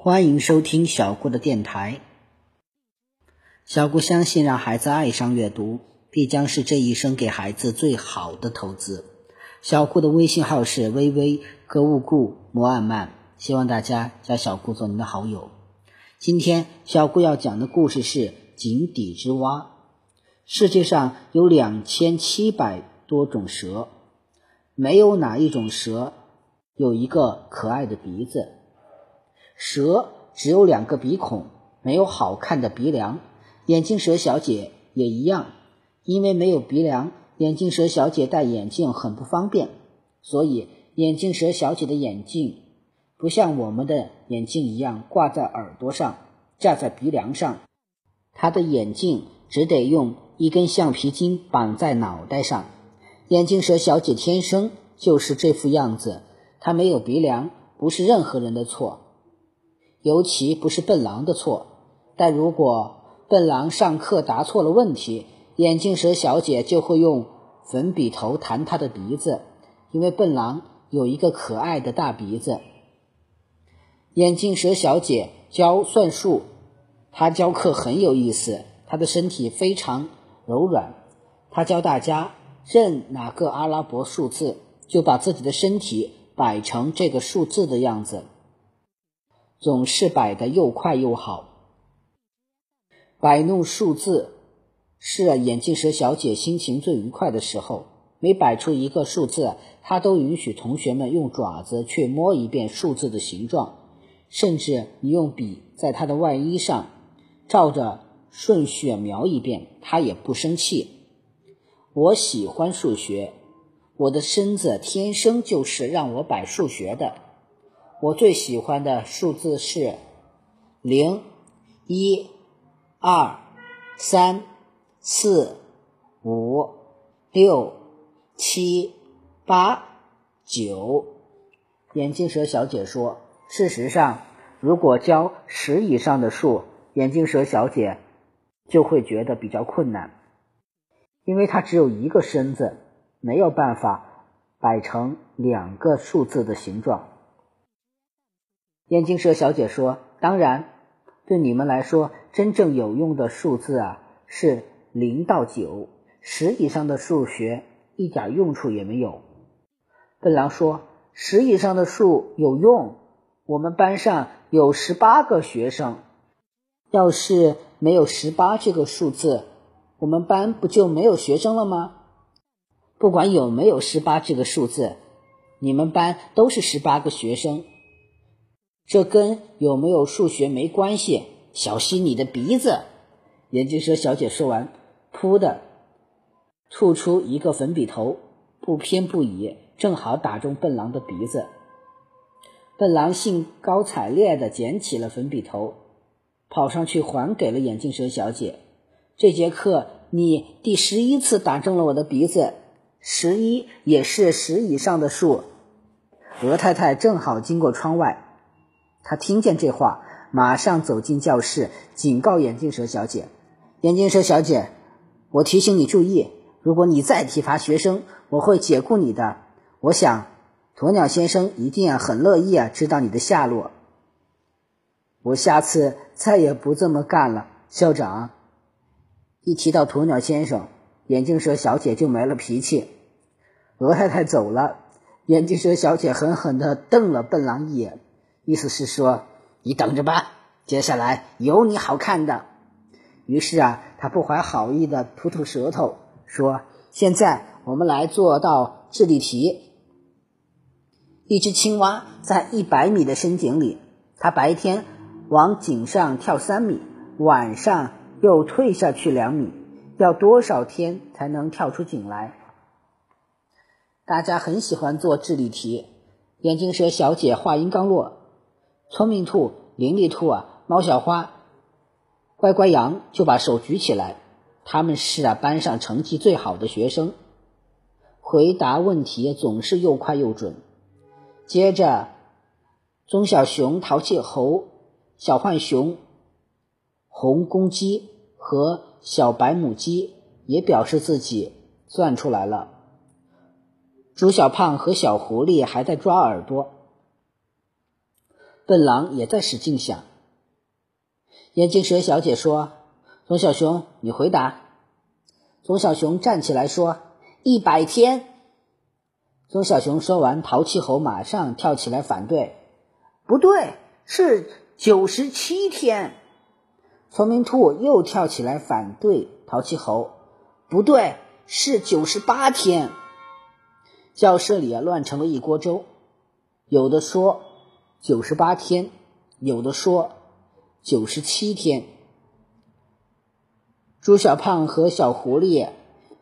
欢迎收听小顾的电台。小顾相信，让孩子爱上阅读，必将是这一生给孩子最好的投资。小顾的微信号是微微格物顾摩尔曼，希望大家加小顾做您的好友。今天小顾要讲的故事是井底之蛙。世界上有两千七百多种蛇，没有哪一种蛇有一个可爱的鼻子。蛇只有两个鼻孔，没有好看的鼻梁。眼镜蛇小姐也一样，因为没有鼻梁，眼镜蛇小姐戴眼镜很不方便。所以，眼镜蛇小姐的眼镜不像我们的眼镜一样挂在耳朵上、架在鼻梁上，她的眼镜只得用一根橡皮筋绑在脑袋上。眼镜蛇小姐天生就是这副样子，她没有鼻梁，不是任何人的错。尤其不是笨狼的错，但如果笨狼上课答错了问题，眼镜蛇小姐就会用粉笔头弹他的鼻子，因为笨狼有一个可爱的大鼻子。眼镜蛇小姐教算术，她教课很有意思，她的身体非常柔软，她教大家认哪个阿拉伯数字，就把自己的身体摆成这个数字的样子。总是摆的又快又好，摆弄数字是眼镜蛇小姐心情最愉快的时候。每摆出一个数字，她都允许同学们用爪子去摸一遍数字的形状，甚至你用笔在她的外衣上照着顺序描一遍，她也不生气。我喜欢数学，我的身子天生就是让我摆数学的。我最喜欢的数字是零、一、二、三、四、五、六、七、八、九。眼镜蛇小姐说：“事实上，如果教十以上的数，眼镜蛇小姐就会觉得比较困难，因为她只有一个身子，没有办法摆成两个数字的形状。”眼镜蛇小姐说：“当然，对你们来说，真正有用的数字啊是零到九，十以上的数学一点用处也没有。”笨狼说：“十以上的数有用，我们班上有十八个学生，要是没有十八这个数字，我们班不就没有学生了吗？不管有没有十八这个数字，你们班都是十八个学生。”这跟有没有数学没关系。小心你的鼻子！眼镜蛇小姐说完，噗的吐出一个粉笔头，不偏不倚，正好打中笨狼的鼻子。笨狼兴高采烈地捡起了粉笔头，跑上去还给了眼镜蛇小姐。这节课你第十一次打中了我的鼻子，十一也是十以上的数。鹅太太正好经过窗外。他听见这话，马上走进教室，警告眼镜蛇小姐：“眼镜蛇小姐，我提醒你注意，如果你再体罚学生，我会解雇你的。我想，鸵鸟先生一定啊很乐意啊知道你的下落。我下次再也不这么干了，校长。”一提到鸵鸟先生，眼镜蛇小姐就没了脾气。鹅太太走了，眼镜蛇小姐狠狠地瞪了笨狼一眼。意思是说，你等着吧，接下来有你好看的。于是啊，他不怀好意的吐吐舌头，说：“现在我们来做道智力题。一只青蛙在一百米的深井里，它白天往井上跳三米，晚上又退下去两米，要多少天才能跳出井来？”大家很喜欢做智力题。眼镜蛇小姐话音刚落。聪明兔、伶俐兔啊，猫小花、乖乖羊就把手举起来，他们是啊班上成绩最好的学生，回答问题总是又快又准。接着，棕小熊、淘气猴、小浣熊、红公鸡和小白母鸡也表示自己算出来了。猪小胖和小狐狸还在抓耳朵。笨狼也在使劲想。眼镜蛇小姐说：“棕小熊，你回答。”棕小熊站起来说：“一百天。”棕小熊说完，淘气猴马上跳起来反对：“不对，是九十七天。”聪明兔又跳起来反对淘气猴：“不对，是九十八天。”教室里啊，乱成了一锅粥。有的说九十八天，有的说九十七天。猪小胖和小狐狸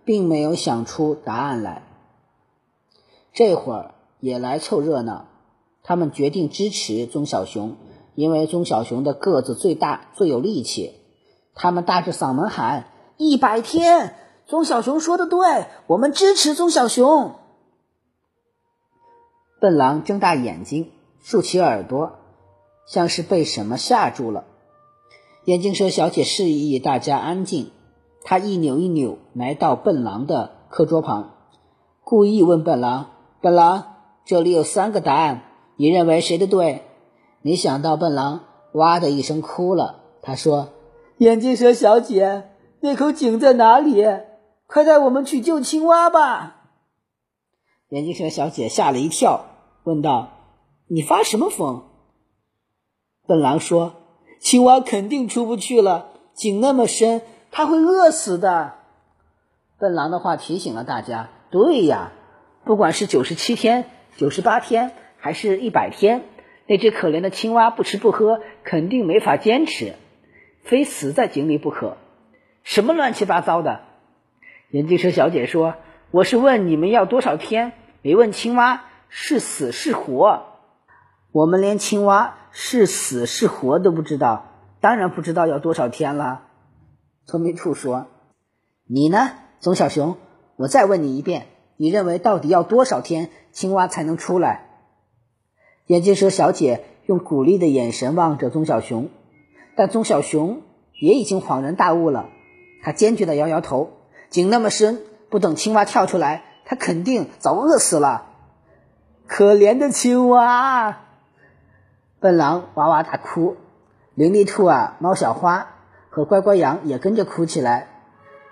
并没有想出答案来，这会儿也来凑热闹。他们决定支持棕小熊，因为棕小熊的个子最大，最有力气。他们大着嗓门喊：“一百天！”棕小熊说的对，我们支持棕小熊。笨狼睁大眼睛，竖起耳朵，像是被什么吓住了。眼镜蛇小姐示意大家安静，她一扭一扭来到笨狼的课桌旁，故意问笨狼：“笨狼，这里有三个答案，你认为谁的对？”没想到笨狼哇的一声哭了。他说：“眼镜蛇小姐，那口井在哪里？快带我们去救青蛙吧！”眼镜蛇小姐吓了一跳，问道：“你发什么疯？”笨狼说：“青蛙肯定出不去了，井那么深，它会饿死的。”笨狼的话提醒了大家：“对呀，不管是九十七天、九十八天，还是一百天，那只可怜的青蛙不吃不喝，肯定没法坚持，非死在井里不可。”什么乱七八糟的！眼镜蛇小姐说。我是问你们要多少天，没问青蛙是死是活。我们连青蛙是死是活都不知道，当然不知道要多少天了。聪明兔说：“你呢，棕小熊？我再问你一遍，你认为到底要多少天青蛙才能出来？”眼镜蛇小姐用鼓励的眼神望着棕小熊，但棕小熊也已经恍然大悟了，他坚决的摇摇头：“井那么深。”不等青蛙跳出来，它肯定早饿死了。可怜的青蛙！笨狼哇哇大哭，伶俐兔啊、猫小花和乖乖羊也跟着哭起来。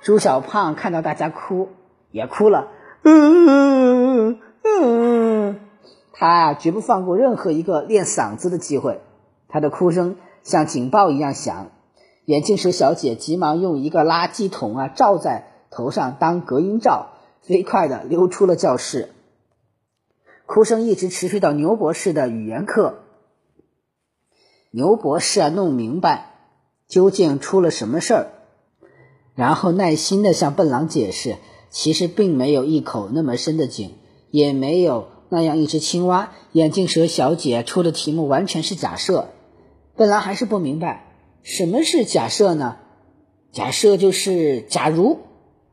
猪小胖看到大家哭，也哭了。嗯嗯嗯，他啊绝不放过任何一个练嗓子的机会。他的哭声像警报一样响。眼镜蛇小姐急忙用一个垃圾桶啊罩在。头上当隔音罩，飞快地溜出了教室。哭声一直持续到牛博士的语言课。牛博士啊，弄明白究竟出了什么事儿，然后耐心的向笨狼解释：其实并没有一口那么深的井，也没有那样一只青蛙。眼镜蛇小姐出的题目完全是假设。笨狼还是不明白什么是假设呢？假设就是假如。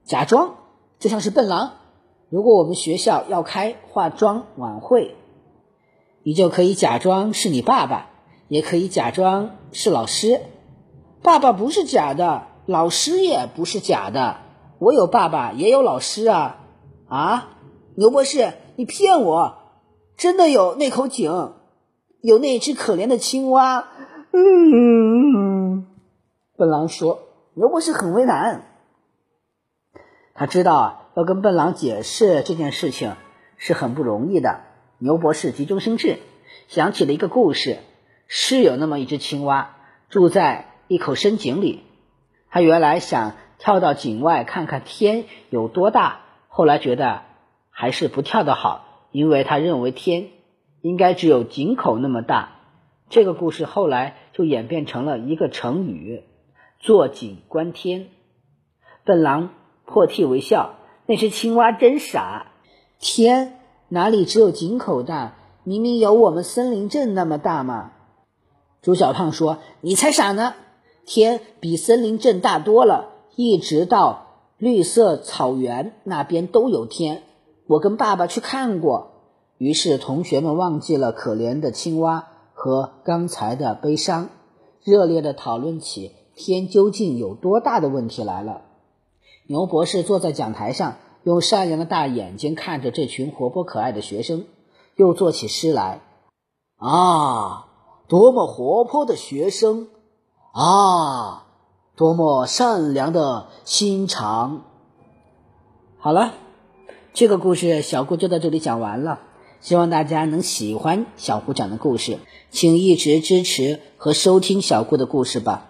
假装就像是笨狼。如果我们学校要开化妆晚会，你就可以假装是你爸爸，也可以假装是老师。爸爸不是假的，老师也不是假的。我有爸爸，也有老师啊！啊，牛博士，你骗我！真的有那口井，有那只可怜的青蛙。嗯，笨狼说。牛博士很为难。他知道，要跟笨狼解释这件事情是很不容易的。牛博士急中生智，想起了一个故事：是有那么一只青蛙住在一口深井里。他原来想跳到井外看看天有多大，后来觉得还是不跳的好，因为他认为天应该只有井口那么大。这个故事后来就演变成了一个成语：坐井观天。笨狼。破涕为笑，那只青蛙真傻。天哪里只有井口大？明明有我们森林镇那么大嘛！朱小胖说：“你才傻呢！天比森林镇大多了，一直到绿色草原那边都有天。我跟爸爸去看过。”于是同学们忘记了可怜的青蛙和刚才的悲伤，热烈的讨论起天究竟有多大的问题来了。牛博士坐在讲台上，用善良的大眼睛看着这群活泼可爱的学生，又作起诗来：“啊，多么活泼的学生啊！多么善良的心肠。好了，这个故事小顾就到这里讲完了。希望大家能喜欢小顾讲的故事，请一直支持和收听小顾的故事吧。